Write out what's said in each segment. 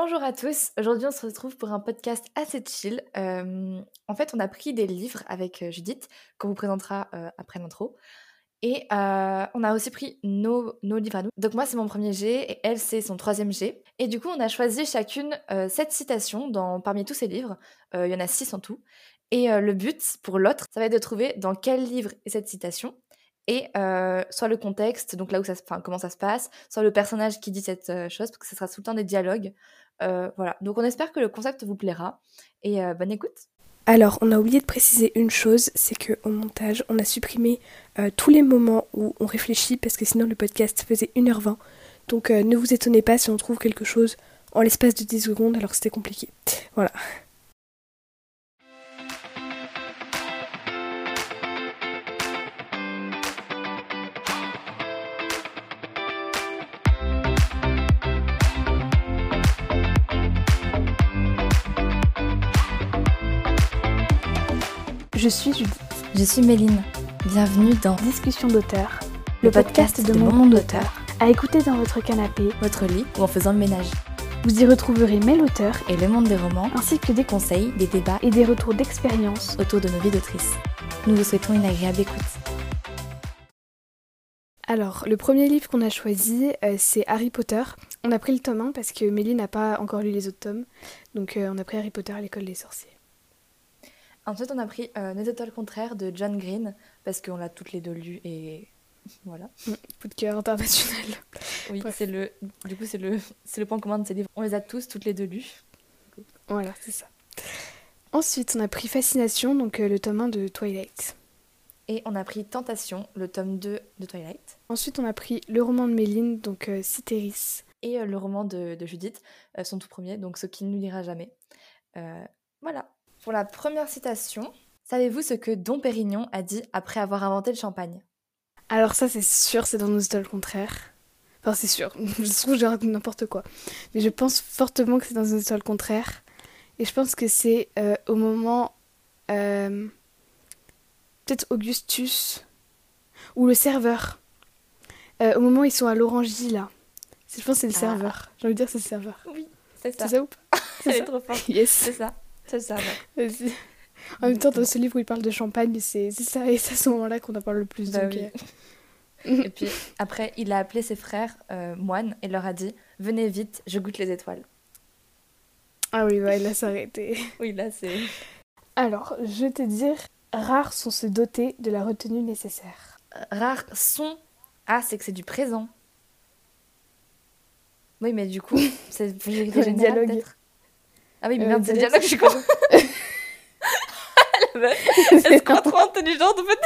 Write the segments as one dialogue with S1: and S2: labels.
S1: Bonjour à tous, aujourd'hui on se retrouve pour un podcast assez chill. Euh, en fait, on a pris des livres avec euh, Judith, qu'on vous présentera euh, après l'intro. Et on a aussi pris nos, nos livres à nous. Donc moi c'est mon premier G et elle c'est son troisième G. Et du coup on a choisi chacune sept citations dans, parmi tous ces livres. Il y en a six en tout. Et le but pour l'autre, ça va être de trouver dans quel livre est cette citation. Et soit le contexte, donc là où ça, se- comment ça se passe, soit le personnage qui dit cette chose, parce que ce sera tout le temps des dialogues. Euh, voilà. Donc on espère que le concept vous plaira. Et euh, bonne écoute.
S2: Alors, on a oublié de préciser une chose, c'est que au montage, on a supprimé euh, tous les moments où on réfléchit parce que sinon le podcast faisait 1h20. Donc ne vous étonnez pas si on trouve quelque chose en l'espace de 10 secondes alors c'était compliqué. Voilà.
S3: Je suis Judith,
S1: Je suis Méline. Bienvenue dans
S3: discussion d'auteur, le podcast de mon monde d'auteur, à écouter dans votre canapé.
S1: votre lit ou en faisant le ménage.
S3: Vous y retrouverez mes auteurs
S1: Et le monde des romans,
S3: ainsi que des conseils
S1: des débats
S3: et des retours d'expérience.
S1: autour de nos vies d'autrices. Nous vous souhaitons une agréable écoute.
S2: Alors, le premier livre qu'on a choisi, euh, c'est Harry Potter. On a pris le tome 1 parce que Mélie n'a pas encore lu les autres tomes. Donc euh, on a pris Harry Potter à l'école des sorciers.
S1: Ensuite, on a pris euh, Les étoiles contraires de John Green, parce qu'on l'a toutes les deux lu et voilà.
S2: Coup de cœur international.
S1: Oui, c'est le, du coup, c'est le, c'est le point commun de ces livres. On les a tous, toutes les deux lus.
S2: Voilà, c'est ça. Ensuite, on a pris Fascination, donc euh, le tome 1 de Twilight.
S1: Et on a pris Tentation, le tome 2 de Twilight.
S2: Ensuite, on a pris le roman de Méline, donc euh, Citeris.
S1: Et euh, le roman de, de Judith, euh, son tout premier, donc ce qu'il ne lira jamais. Voilà. Pour la première citation, savez-vous ce que Dom Pérignon a dit après avoir inventé le champagne?
S2: Alors ça, c'est sûr, c'est dans nos étoiles contraires. Enfin, c'est sûr. Je trouve que j'ai raconté n'importe quoi. Mais je pense fortement que c'est dans nos étoiles contraires. Et je pense que c'est euh, au moment... euh, Peut-être Augustus. Ou le serveur. Euh, au moment où ils sont à l'orangerie, là. Je pense que c'est le
S1: Ah.
S2: serveur. J'ai envie de dire c'est le serveur.
S1: Oui, c'est ça.
S2: C'est ça ou pas? C'est
S1: trop forte.
S2: Yes.
S1: C'est ça. C'est ça. ouais.
S2: En même temps, dans ce livre où il parle de champagne, c'est ça, et c'est à ce moment-là qu'on en parle le plus.
S1: Bah
S2: donc,
S1: oui.
S2: euh,
S1: Et puis après, il a appelé ses frères euh, moines et leur a dit Venez vite, je goûte les étoiles.
S2: Ah oui, là, ça aurait été.
S1: Oui, là, c'est.
S2: Alors, je vais te dire, rares sont se doter de la retenue nécessaire.
S1: Rares sont. Ah, c'est que c'est du présent. Oui, mais du coup, c'est
S2: Le dialogue.
S1: Ah oui, mais
S2: Euh,
S1: merde, c'est le
S2: dialogue,
S1: dialogue, je suis con. La meuf, Elle se croit trop intelligente, en fait.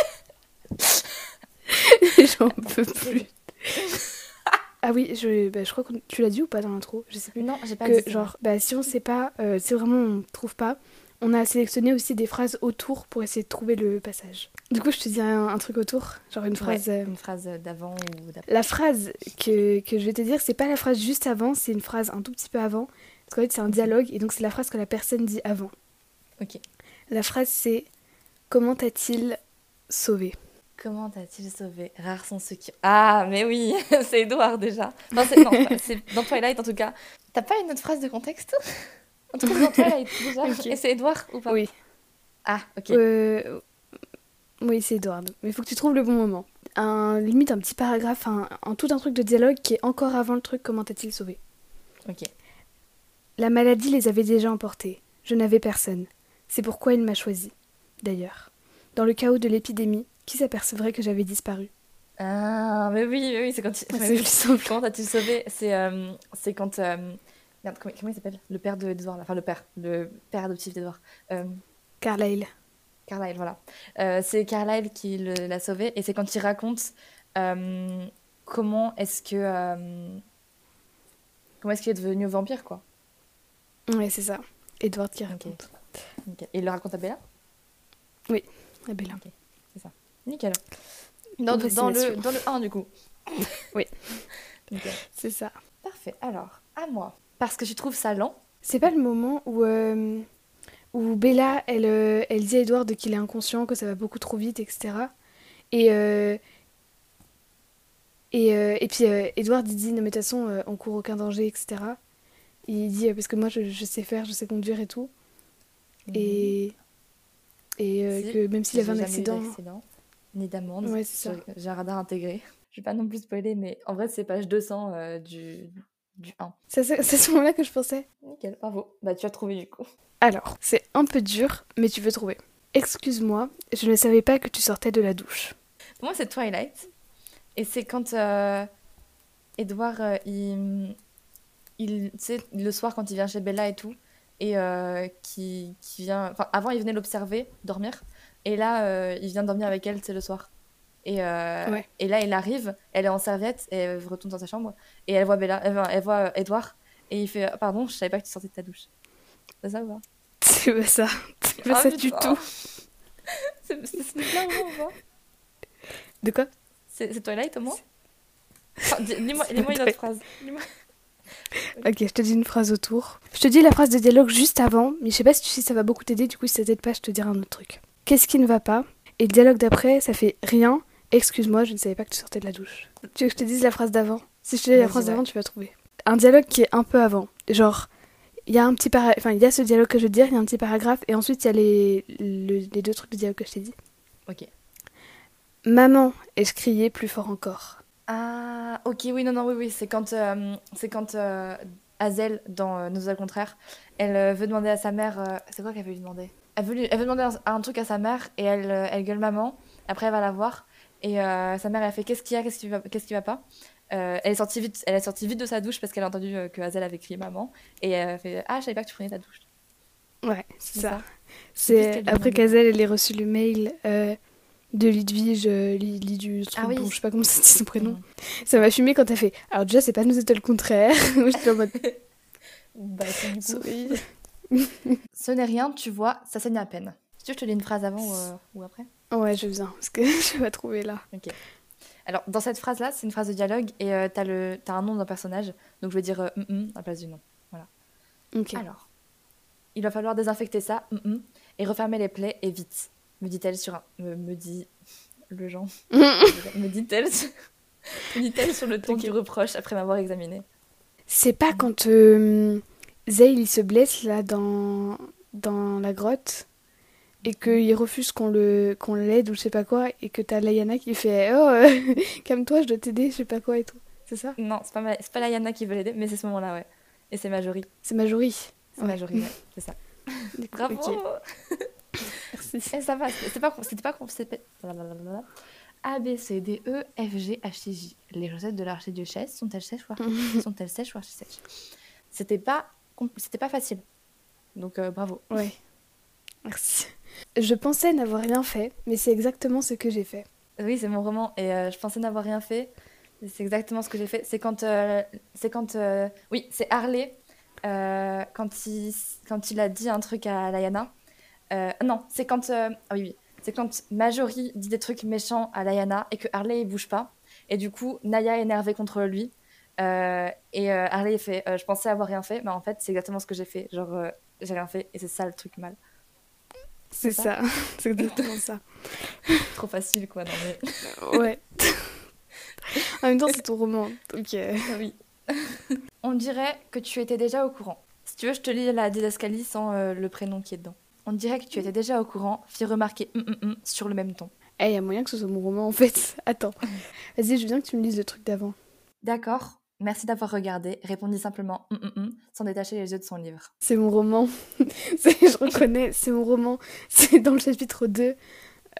S2: J'en peux plus. ah oui, je, bah, je crois que tu l'as dit ou pas dans l'intro? Je sais plus.
S1: Non, j'ai pas
S2: que
S1: dit ça.
S2: genre, bah, si on sait pas, euh, si vraiment on trouve pas, on a sélectionné aussi des phrases autour pour essayer de trouver le passage. Du coup, je te dis un, un truc autour, genre une phrase.
S1: Ouais,
S2: euh,
S1: Une phrase d'avant ou d'après.
S2: La phrase que, que je vais te dire, c'est pas la phrase juste avant, c'est une phrase un tout petit peu avant. Parce qu'en fait, c'est un dialogue et donc c'est la phrase que la personne dit avant.
S1: Ok.
S2: La phrase c'est Comment t'a-t-il sauvé?
S1: Comment t'as-t-il sauvé? Rares sont ceux qui. Ah, mais oui, c'est Edouard déjà. Non, c'est non, c'est dans Twilight en tout cas. T'as pas une autre phrase de contexte? En tout cas, dans Twilight déjà?
S2: Ok.
S1: Et c'est Edouard ou pas?
S2: Oui.
S1: Ah, ok.
S2: Euh, Oui, c'est Edward. Mais il faut que tu trouves le bon moment. Un, limite un petit paragraphe, un, un- tout un truc de dialogue qui est encore avant le truc Comment t'a-t-il sauvé?
S1: Ok.
S2: La maladie les avait déjà emportés. Je n'avais personne. C'est pourquoi il m'a choisi. D'ailleurs, dans le chaos de l'épidémie, qui s'apercevrait que j'avais disparu?
S1: Ah, mais oui, oui, oui, c'est quand il.
S2: Ah, c'est plus.
S1: Comment t'as-tu sauvé? C'est euh, c'est quand. euh, Merde, comment, comment il s'appelle? Le père de d'Edouard, enfin le père, le père adoptif d'Edouard. Euh,
S2: Carlyle.
S1: Carlyle, voilà. Euh, c'est Carlyle qui l'a sauvé et c'est quand il raconte euh, comment est-ce que euh, comment est-ce qu'il est devenu vampire quoi?
S2: Ouais, c'est ça. Edward qui raconte.
S1: Et il le raconte à Bella?
S2: Ah, Bella.
S1: Nickel. Dans,
S2: On va
S1: dans
S2: s'y
S1: le dans le 1 du coup.
S2: Oui.
S1: Nickel.
S2: C'est ça.
S1: Parfait. Alors à moi. Parce que je trouve ça lent.
S2: C'est pas le moment où, euh, où Bella, elle, euh, elle dit à Edward qu'il est inconscient, que ça va beaucoup trop vite, etc. Et, euh, et, euh, et puis Edward il dit, non mais de toute façon, on court aucun danger, etc. Il dit, parce que moi je, je sais faire, je sais conduire et tout. Et, et euh,
S1: Si,
S2: que même s'il
S1: J'ai
S2: avait un accident.
S1: ni d'amende.
S2: Ouais, c'est ça.
S1: J'ai- un radar intégré. Je vais pas non plus spoiler, mais en vrai, c'est page 200 euh, du, du 1.
S2: C'est à ce moment-là que je pensais.
S1: Nickel, bravo. Bah, tu as trouvé du coup.
S2: Alors, c'est un peu dur, mais tu veux trouver. Excuse-moi, je ne savais pas que tu sortais de la douche.
S1: Pour moi, c'est Twilight. Et c'est quand euh, Edouard, euh, il, il, le soir, quand il vient chez Bella et tout, et euh, qui, qui vient. Enfin, avant, il venait l'observer, dormir. Et là, euh, il vient dormir avec elle, sais, le soir. Et, euh,
S2: Ouais.
S1: et là, il arrive, elle est en serviette, et elle retourne dans sa chambre, et elle voit Bella, elle, elle voit Edouard, et il fait Pardon, je savais pas que tu sortais de ta douche. C'est ça ou pas?
S2: C'est pas ça. C'est pas
S1: Ah,
S2: ça du
S1: putain.
S2: tout.
S1: C'est c'est moins, ou pas
S2: De quoi?
S1: C'est c'est Twilight, au moins? Enfin, dis-
S2: C'est
S1: une autre phrase. Lis-moi-
S2: Ok, je te dis une phrase autour. Je te dis la phrase de dialogue juste avant, mais je sais pas si tu sais, ça va beaucoup t'aider, du coup si ça t'aide pas, je te dirai un autre truc. Qu'est-ce qui ne va pas? Et le dialogue d'après, ça fait rien. Excuse-moi, je ne savais pas que tu sortais de la douche. Tu veux que je te dise la phrase d'avant? Si je te dis la phrase d'avant, tu vas trouver. Un dialogue qui est un peu avant. Genre, il y a un petit para... enfin, il y a ce dialogue que je veux dire, il y a un petit paragraphe, et ensuite il y a les, le- les deux trucs de dialogue que je t'ai dit.
S1: Ok.
S2: Maman, et je criais plus fort encore.
S1: Ah, ok, oui, non, non, oui, oui, c'est quand, euh, c'est quand euh, Hazel, dans euh, Nous au contraire, elle euh, veut demander à sa mère. euh, c'est quoi qu'elle veut lui demander? Elle veut, lui- elle veut demander un, un truc à sa mère et elle, euh, elle gueule maman. Après, elle va la voir et euh, sa mère, elle fait Qu'est-ce qu'il y a? Qu'est-ce qui va, qu'est-ce qui va pas? Euh, elle, est sortie vite, elle est sortie vite de sa douche parce qu'elle a entendu euh, que Hazel avait crié maman et elle fait Ah, je savais pas que tu prenais ta douche.
S2: Ouais, c'est ça.
S1: C'est
S2: après
S1: demande.
S2: qu'Azel elle ait reçu le mail euh, de Lidwige, euh, Li- Lidu,
S1: Ah oui.
S2: bon, je sais pas comment ça dit son prénom. Ça m'a fumé quand t'as fait. Alors déjà c'est pas nous c'était le contraire. Moi j'étais en mode
S1: Bah, c'est du. Ce n'est rien, tu vois, ça saigne à peine. Si tu veux, je te lis une phrase avant ou, euh, ou après
S2: Ouais je viens parce que je vais trouver là.
S1: Ok. Alors, dans cette phrase-là, c'est une phrase de dialogue et euh, t'as le t'as un nom d'un personnage, donc je vais dire euh, mm, mm à la place du nom.
S2: Ok.
S1: Alors, il va falloir désinfecter ça mm, mm, et refermer les plaies et vite, me dit-elle sur un. Me, me dit. Le genre. me dit-elle. sur- me dit-elle sur le ton
S2: Ok.
S1: du reproche après m'avoir examiné.
S2: c'est pas quand euh, Zale il se blesse là dans dans la grotte et qu'il refuse qu'on le qu'on l'aide ou je sais pas quoi et que t'as Layana qui fait oh euh, calme-toi je dois t'aider je sais pas quoi et tout. C'est ça?
S1: Non, c'est pas, ma- c'est pas la Yana qui veut l'aider, mais c'est ce moment-là, ouais. Et c'est Majorie.
S2: C'est Majorie.
S1: C'est
S2: Ouais.
S1: Majorie, ouais, c'est ça. Bravo
S2: Ok.
S1: Eh, ça va, c'était pas, c'était pas, c'était. A, B, C, D, E, F, G, H, I, J. Les chaussettes de l'archiduchesse sont-elles sèches ou archi- sont-elles sèches ou archi-sèches? C'était pas, compl- c'était pas facile. Donc euh, bravo.
S2: Ouais. Merci. Je pensais n'avoir rien fait, mais c'est exactement ce que j'ai fait.
S1: Oui, c'est mon roman et euh, je pensais n'avoir rien fait. C'est exactement ce que j'ai fait. C'est quand, euh, c'est quand, oui, c'est Harley quand il, quand il a dit un truc à Layana. Euh, non, c'est quand, euh, ah oui, oui, c'est quand Majorie dit des trucs méchants à Layana et que Harley il bouge pas. Et du coup, Naya est énervée contre lui. Euh, et euh, Harley fait, euh, je pensais avoir rien fait, mais en fait c'est exactement ce que j'ai fait. Genre, j'ai rien fait et c'est ça le truc mal.
S2: C'est
S1: ça
S2: ça. c'est exactement ça.
S1: Trop facile quoi. Non, mais...
S2: Ouais. en même temps, c'est ton roman. Donc, euh,
S1: Oui. On dirait que tu étais déjà au courant. Si tu veux, je te lis la didascalie sans le prénom qui est dedans. On dirait que tu étais déjà au courant, fit remarquer hum, hum, hum sur le même ton.
S2: Eh, y a moyen que ce soit mon roman en fait. Attends. Vas-y, je veux bien que tu me lises le truc d'avant.
S1: D'accord, merci d'avoir regardé, répondit simplement hum, hum, hum, sans détacher les yeux de son livre.
S2: C'est mon roman. C'est- je reconnais, c'est mon roman. C'est dans le chapitre 2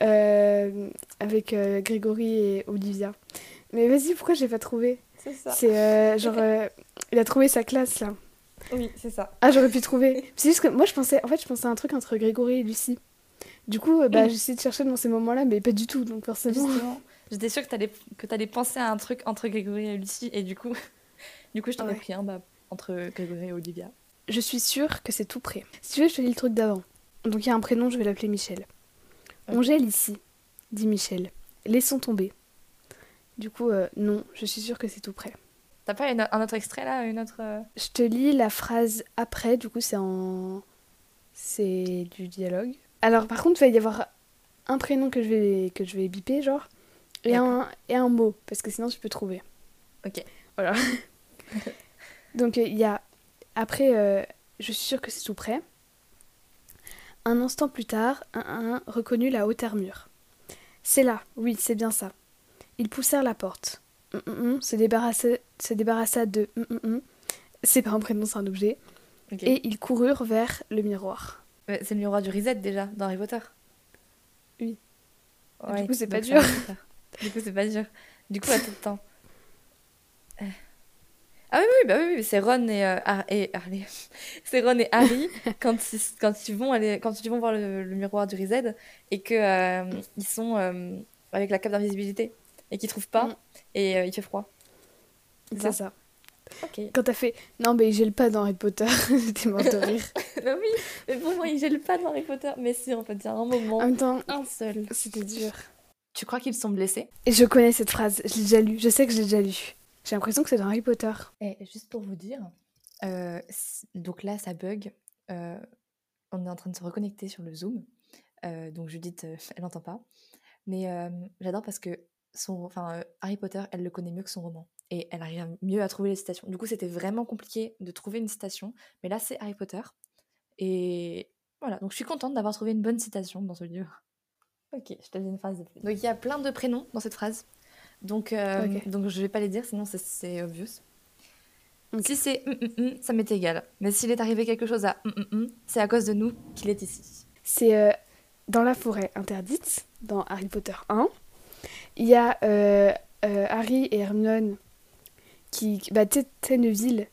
S2: euh, avec euh, Grégory et Olivia. Mais vas-y, pourquoi j'ai pas trouvé?
S1: C'est ça.
S2: C'est euh, genre. euh, il a trouvé sa classe là.
S1: Oui, c'est ça.
S2: Ah, j'aurais pu trouver. C'est juste que moi, je pensais, en fait, je pensais à un truc entre Grégory et Lucie. Du coup, euh, bah,
S1: Mm.
S2: j'ai essayé de chercher dans ces moments-là, mais pas du tout, donc forcément.
S1: Justement, j'étais sûre que t'allais que t'allais penser à un truc entre Grégory et Lucie, et du coup, du coup, je t'en ai pris un bah, entre Grégory et Olivia.
S2: Je suis sûre que c'est tout prêt. Si tu veux, je te lis le truc d'avant. Donc, il y a un prénom, je vais l'appeler Michel. On gèle ici, dit Michel. Laissons tomber. Du coup, euh, non, je suis sûre que c'est tout prêt.
S1: T'as pas une- un autre extrait là, une autre. euh,
S2: Je te lis la phrase après, du coup, c'est en. C'est du dialogue. Alors, par contre, il va y avoir un prénom que je vais, que je vais biper, genre, et un, et un mot, parce que sinon, tu peux trouver.
S1: Ok.
S2: Voilà. Donc, il y a après, euh, je suis sûre que c'est tout prêt. Un instant plus tard, un, un, un reconnut la haute armure. C'est là, oui, c'est bien ça. Ils poussèrent la porte. Hum, hum, hum, se, débarrassa, se débarrassa de. hum. C'est pas un prénom, c'est un objet. Et ils coururent vers le miroir.
S1: C'est le miroir du reset déjà dans Harry Potter.
S2: Oui.
S1: Ouais,
S2: Du coup, c'est pas dur.
S1: Du coup, c'est pas dur. Du coup, attends. Euh. Ah oui, oui, bah oui, oui, c'est Ron et, euh, Har- et Harley. c'est Ron et Harry quand ils, quand ils vont aller, quand ils vont voir le, le miroir du reset et que euh, ils sont euh, avec la cape d'invisibilité et qu'ils trouvent pas
S2: Mm.
S1: et euh, il fait froid. C'est ça.
S2: Quand t'as fait non, mais il gèle pas dans Harry Potter, j'étais morte de rire.
S1: bah oui, mais pour moi, il gèle pas dans Harry Potter. Mais si, en fait, il y a un moment,
S2: En même temps,
S1: un seul.
S2: c'était dur.
S1: Tu crois qu'ils sont blessés?
S2: Et je connais cette phrase, je l'ai déjà lue, je sais que je l'ai déjà lue. J'ai l'impression que c'est dans Harry Potter.
S1: Et juste pour vous dire, euh, donc là, ça bug. euh, on est en train de se reconnecter sur le Zoom. euh, donc Judith, euh, elle n'entend pas. Mais euh, j'adore parce que son, enfin, euh, Harry Potter, elle le connaît mieux que son roman. Et elle arrive mieux à trouver les citations. Du coup, c'était vraiment compliqué de trouver une citation. Mais là, c'est Harry Potter. Et voilà, donc je suis contente d'avoir trouvé une bonne citation dans ce livre. Ok, je te dis une phrase de plus. Donc il y a plein de prénoms dans cette phrase. Donc, euh,
S2: Ok.
S1: donc je vais pas les dire, sinon c'est- c'est obvious.
S2: Ok.
S1: Si c'est hum, hum, hum, ça m'est égal. Mais s'il est arrivé quelque chose à hum, hum, c'est à cause de nous qu'il est ici.
S2: C'est euh, dans la forêt interdite, dans Harry Potter 1. Il y a euh, euh, Harry et Hermione qui. Bah, tu sais, tu sais, Neville,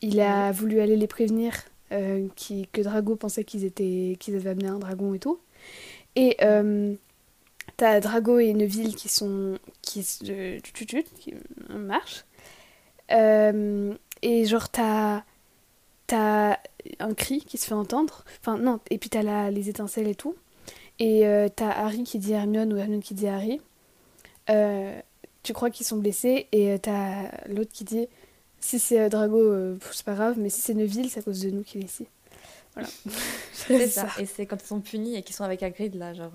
S2: il a voulu aller les prévenir euh, qui, que Drago pensait qu'ils étaient qu'ils avaient amené un dragon et tout. Et t'as Drago et Neville qui sont. qui, qui marchent. Et genre, t'as. T'as un cri qui se fait entendre. Enfin, non, et puis t'as la, les étincelles et tout. Et t'as Harry qui dit Hermione ou Hermione qui dit Harry. Euh, tu crois qu'ils sont blessés et euh, t'as l'autre qui dit si c'est euh, Drago, c'est pas grave, mais si c'est Neville, c'est à cause de nous qu'il est ici. Voilà.
S1: C'est ça. Et c'est quand ils sont punis et qu'ils sont avec Hagrid là, genre.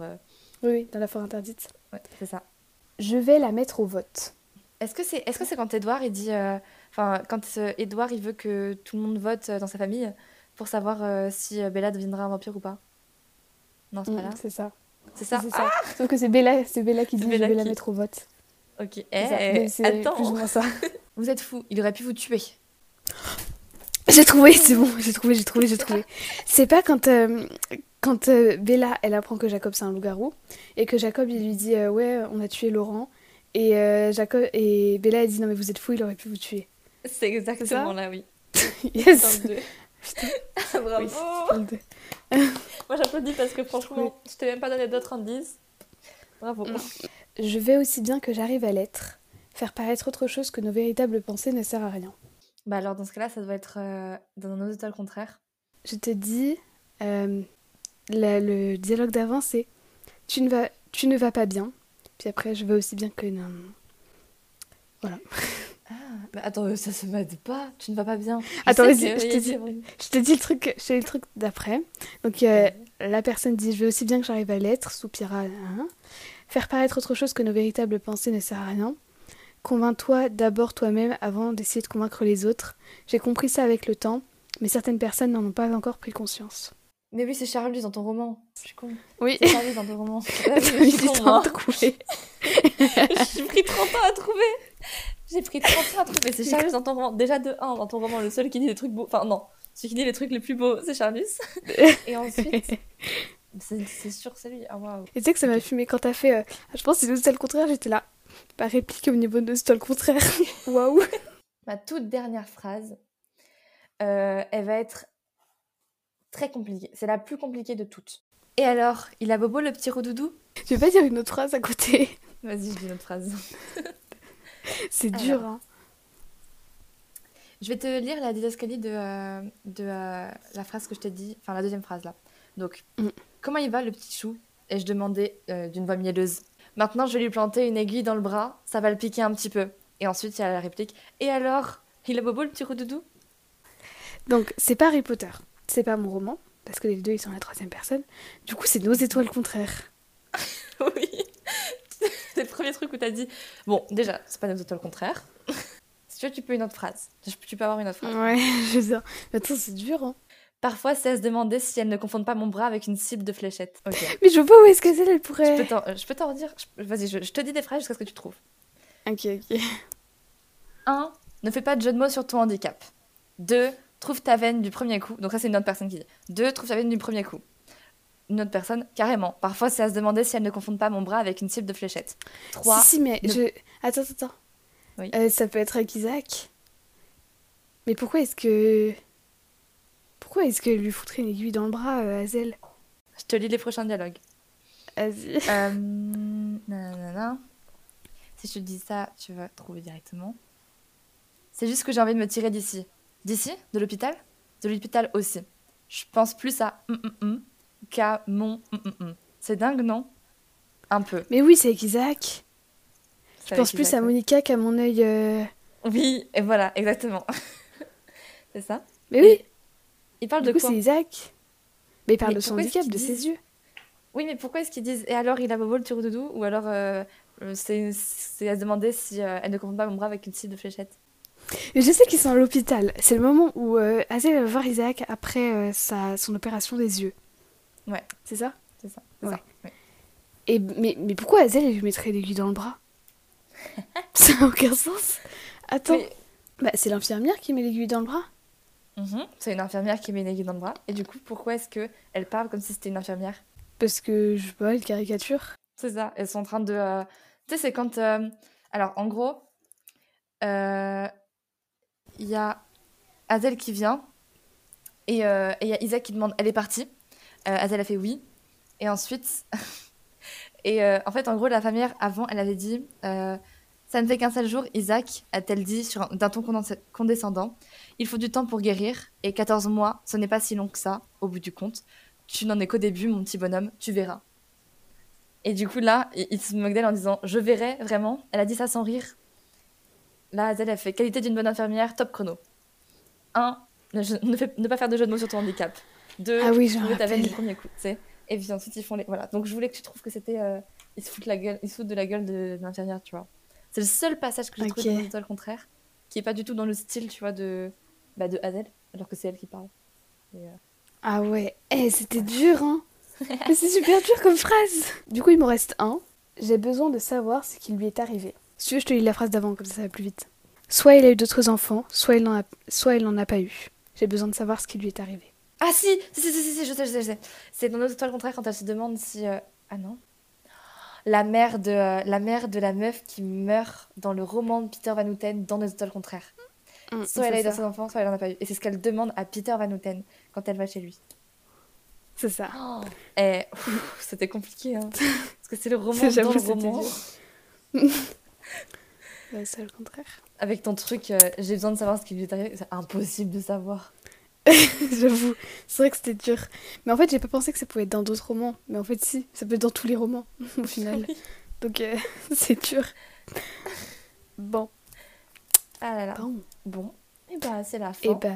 S2: Oui, oui, dans la forêt interdite.
S1: Ouais, c'est ça.
S2: Je vais la mettre au vote.
S1: Est-ce que c'est est-ce que c'est quand Edouard il dit euh, enfin quand euh, Edouard il veut que tout le monde vote euh, dans sa famille pour savoir si Bella deviendra un vampire ou pas? Non, c'est pas
S2: Mm,
S1: là.
S2: c'est ça.
S1: C'est ça.
S2: C'est ça. Sauf que c'est Bella, c'est Bella qui dit
S1: Bella
S2: je vais la mettre au vote.
S1: Ok.
S2: C'est ça.
S1: Eh,
S2: Mais c'est
S1: attends.
S2: plus ou moins ça.
S1: Vous êtes fous. Il aurait pu vous tuer.
S2: J'ai trouvé, c'est bon, j'ai trouvé, j'ai trouvé, j'ai trouvé. C'est pas quand, euh, quand euh, Bella, elle apprend que Jacob c'est un loup-garou et que Jacob il lui dit euh, ouais on a tué Laurent et euh, Jacob et Bella elle dit non mais vous êtes fou il aurait pu vous tuer.
S1: C'est exactement là, oui.
S2: Yes. Putain,
S1: Bravo. Moi j'applaudis parce que franchement, je t'ai même pas donné d'autres indices. Bravo.
S2: Mm. Je vais aussi bien que j'arrive à l'être. Faire paraître autre chose que nos véritables pensées ne sert à rien.
S1: Bah alors dans ce cas-là, ça doit être euh, dans un autre le contraire.
S2: Je te dis, euh, la- le dialogue d'avant c'est tu ne vas, tu ne vas pas bien. Puis après je vais aussi bien que non.
S1: Ah, mais attends, euh, ça se m'aide pas. Tu ne vas pas bien. Je
S2: Attends, vas-y, je te dis. Je te dis le truc, je te dis le truc d'après. Donc euh, la personne dit je vais aussi bien que j'arrive à l'être, soupira. hein. Faire paraître autre chose que nos véritables pensées ne sert à rien. Convainc-toi d'abord toi-même avant d'essayer de convaincre les autres. J'ai compris ça avec le temps, mais certaines personnes n'en ont pas encore pris conscience.
S1: Mais oui, c'est Charlus dans ton roman. Je suis con.
S2: Oui,
S1: C'est Charlus dans ton roman. Suis con,
S2: c'est
S1: moi.
S2: à trouver.
S1: J'ai pris 30 ans à trouver. J'ai pris 30 ans à trouver. C'est Charlus dans ton roman. Déjà de 1 dans ton roman, le seul qui dit des trucs beaux. Enfin non, celui qui dit les trucs les plus beaux, c'est Charlus. Et ensuite, c'est sûr c'est lui. Ah waouh.
S2: Et tu sais que ça m'a fumé quand t'as fait. euh, Je pense que c'est c'était le contraire, j'étais là. Pas réplique au niveau de c'était le contraire. Waouh!
S1: Ma toute dernière phrase, euh, elle va être très compliquée. C'est la plus compliquée de toutes. Et alors, il a bobo le petit roudoudou
S2: Je vais pas dire une autre phrase à côté.
S1: Vas-y, je dis une autre phrase.
S2: C'est dur, hein.
S1: Je vais te lire la didascalie de, euh, de euh, la phrase que je t'ai dit, enfin la deuxième phrase là. Donc,
S2: Mm.
S1: comment il va le petit chou? Et je demandais euh, d'une voix mielleuse. Maintenant, je vais lui planter une aiguille dans le bras, ça va le piquer un petit peu. Et ensuite, il y a la réplique. Et alors? Il a bobo le petit roudoudou?
S2: Donc, c'est pas Harry Potter. C'est pas mon roman. Parce que les deux, ils sont la troisième personne. Du coup, c'est nos étoiles contraires.
S1: Oui. C'est le premier truc où t'as dit. Bon, déjà, c'est pas nos étoiles contraires. Si tu veux, tu peux une autre phrase. Tu peux avoir une autre phrase.
S2: Ouais, je sais. Mais attends, c'est dur, hein.
S1: Parfois, c'est à se demander si elle ne confondent pas mon bras avec une cible de fléchette.
S2: Mais je vois pas où est-ce que c'est, elle pourrait.
S1: Je peux t'en- redire. Vas-y, je, je te dis des phrases jusqu'à ce que tu trouves.
S2: Ok, ok.
S1: 1. Ne fais pas de jeu de mots sur ton handicap. 2. Trouve ta veine du premier coup. Donc ça, c'est une autre personne qui dit. 2. Trouve ta veine du premier coup. Une autre personne, carrément. Parfois, c'est à se demander si elle ne confondent pas mon bras avec une cible de fléchette. 3.
S2: Si, si, mais
S1: ne-
S2: je. Attends, attends, attends.
S1: Oui.
S2: Euh, ça peut être avec Isaac. Mais pourquoi est-ce que. Pourquoi est-ce qu'elle lui foutrait une aiguille dans le bras, euh, Hazel?
S1: Je te lis les prochains dialogues.
S2: Vas-y.
S1: Euh, nanana. Si je te dis ça, tu vas trouver directement. C'est juste que j'ai envie de me tirer d'ici. D'ici? De l'hôpital? De l'hôpital aussi. Je pense plus à hum, hum, hum qu'à mon hum, hum, hum. C'est dingue, non? Un peu.
S2: Mais oui, c'est avec Isaac. Je pense plus
S1: Isaac,
S2: à. Monica qu'à mon œil. euh,
S1: Oui, et voilà, exactement. c'est ça?
S2: Mais oui,
S1: Il parle
S2: du
S1: de
S2: coup,
S1: quoi?
S2: c'est Isaac. Mais il parle
S1: Mais
S2: de son handicap, de
S1: disent-
S2: ses yeux.
S1: Oui, mais pourquoi est-ce qu'ils disent Et alors, il a bobo le doudou Ou alors, euh, euh, c'est à se demander si euh, elle ne confond pas mon bras avec une cible de fléchette?
S2: Mais je sais qu'ils sont à l'hôpital. C'est le moment où euh, va voir Isaac après sa... son opération des yeux.
S1: Ouais.
S2: C'est ça
S1: C'est ça.
S2: Ouais. Et, mais, mais pourquoi Hazel elle lui mettrait l'aiguille dans le bras? Ça n'a aucun sens. Attends.
S1: Mais-
S2: Bah, c'est l'infirmière qui met l'aiguille dans le bras
S1: Mhm. C'est une infirmière qui met une aiguille dans le bras. Et du coup, pourquoi est-ce que elle parle comme si c'était une infirmière?
S2: Parce que, je sais pas, elle caricature.
S1: C'est ça. Elles sont en train de. euh, Tu sais, c'est quand. euh, Alors, en gros, euh, il y a Hazel qui vient et et il y a Isaac qui demande Elle est partie Euh, Hazel a fait oui. Et ensuite. et euh, en fait, en gros, la infirmière, avant, elle avait dit euh, Ça ne fait qu'un seul jour, Isaac, a-t-elle dit d'un ton condescendant Il faut du temps pour guérir et 14 mois, ce n'est pas si long que ça, au bout du compte. Tu n'en es qu'au début, mon petit bonhomme, tu verras. Et du coup, là, il, se moque d'elle en disant Je verrai vraiment. Elle a dit ça sans rire. Là, Hazel, elle fait Qualité d'une bonne infirmière, top chrono. 1. Ne, ne pas faire de jeu de mots sur ton handicap. 2.
S2: Ah oui, je me
S1: Trouver ta veine du premier coup, tu sais. Et puis ensuite, ils font les. Voilà. Donc, je voulais que tu trouves que c'était. euh, Ils se foutent, la gueule... ils se foutent de la gueule de, de l'infirmière, tu vois. C'est le seul passage que j'ai trouvé
S2: Ok.
S1: dans les étoiles contraires, qui est pas du tout dans le style, tu vois, de, bah, de Hazel, alors que c'est elle qui parle. Et, euh,
S2: Ah ouais, eh, c'était dur, hein Mais c'est super dur comme phrase Du coup, il m'en reste un. J'ai besoin de savoir ce qui lui est arrivé. Si tu veux, je te lis la phrase d'avant, comme ça, ça va plus vite. Soit il a eu d'autres enfants, soit il n'en a... soit il n'en a pas eu. J'ai besoin de savoir ce qui lui est arrivé.
S1: Ah si, si, si, si, si, je sais, je sais, je sais. C'est dans notre étoile contraire quand elle se demande si... euh, Ah non la mère, de, euh, la mère de la meuf qui meurt dans le roman de Peter Van Houten dans nos étoiles contraires.
S2: Hum,
S1: Soit elle a eu
S2: ça.
S1: ses enfants, soit elle en a pas eu. Et c'est ce qu'elle demande à Peter Van Houten quand elle va chez lui.
S2: C'est ça.
S1: Et ouf, c'était compliqué, hein. Parce que c'est le roman
S2: C'est-
S1: dans
S2: j'avoue,
S1: le
S2: c'était
S1: roman.
S2: dur. Bah, c'est le contraire.
S1: Avec ton truc, euh, j'ai besoin de savoir ce qui lui est arrivé. C'est impossible de savoir.
S2: J'avoue, c'est vrai que c'était dur. Mais en fait, j'ai pas pensé que ça pouvait être dans d'autres romans. Mais en fait, si, ça peut être dans tous les romans, au final.
S1: Oui.
S2: Donc, euh, c'est dur. Bon,
S1: Ah là là.
S2: bon.
S1: Bon, et bah c'est la fin.
S2: Et bah,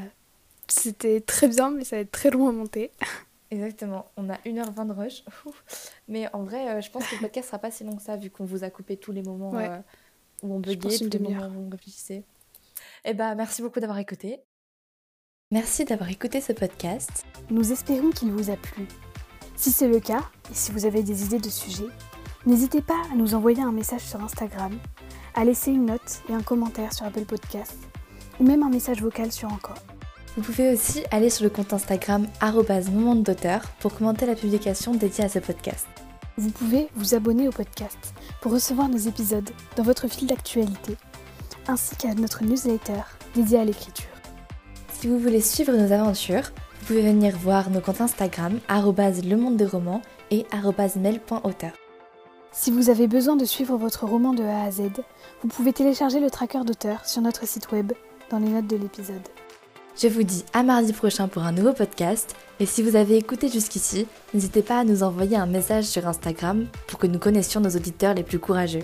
S2: c'était très bien, mais ça va être très long à monter.
S1: Exactement, on a 1h20 de rush. Mais en vrai, euh, je pense que le podcast sera pas si long que ça, vu qu'on vous a coupé tous les moments
S2: Ouais.
S1: euh, où on buguait, tous les moments où on réfléchissait. Et bah merci beaucoup d'avoir écouté. Merci d'avoir écouté ce podcast.
S3: Nous espérons qu'il vous a plu. Si c'est le cas, et si vous avez des idées de sujets, n'hésitez pas à nous envoyer un message sur Instagram, à laisser une note et un commentaire sur Apple Podcast, ou même un message vocal sur Encore.
S1: Vous pouvez aussi aller sur le compte Instagram moment d'auteur pour commenter la publication dédiée à ce podcast.
S3: Vous pouvez vous abonner au podcast pour recevoir nos épisodes dans votre fil d'actualité, ainsi qu'à notre newsletter dédiée à l'écriture.
S1: Si vous voulez suivre nos aventures, vous pouvez venir voir nos comptes Instagram le monde de roman et mail.auteur.
S3: Si vous avez besoin de suivre votre roman de A à Z, vous pouvez télécharger le tracker d'auteur sur notre site web dans les notes de l'épisode.
S1: Je vous dis à mardi prochain pour un nouveau podcast. Et si vous avez écouté jusqu'ici, n'hésitez pas à nous envoyer un message sur Instagram pour que nous connaissions nos auditeurs les plus courageux.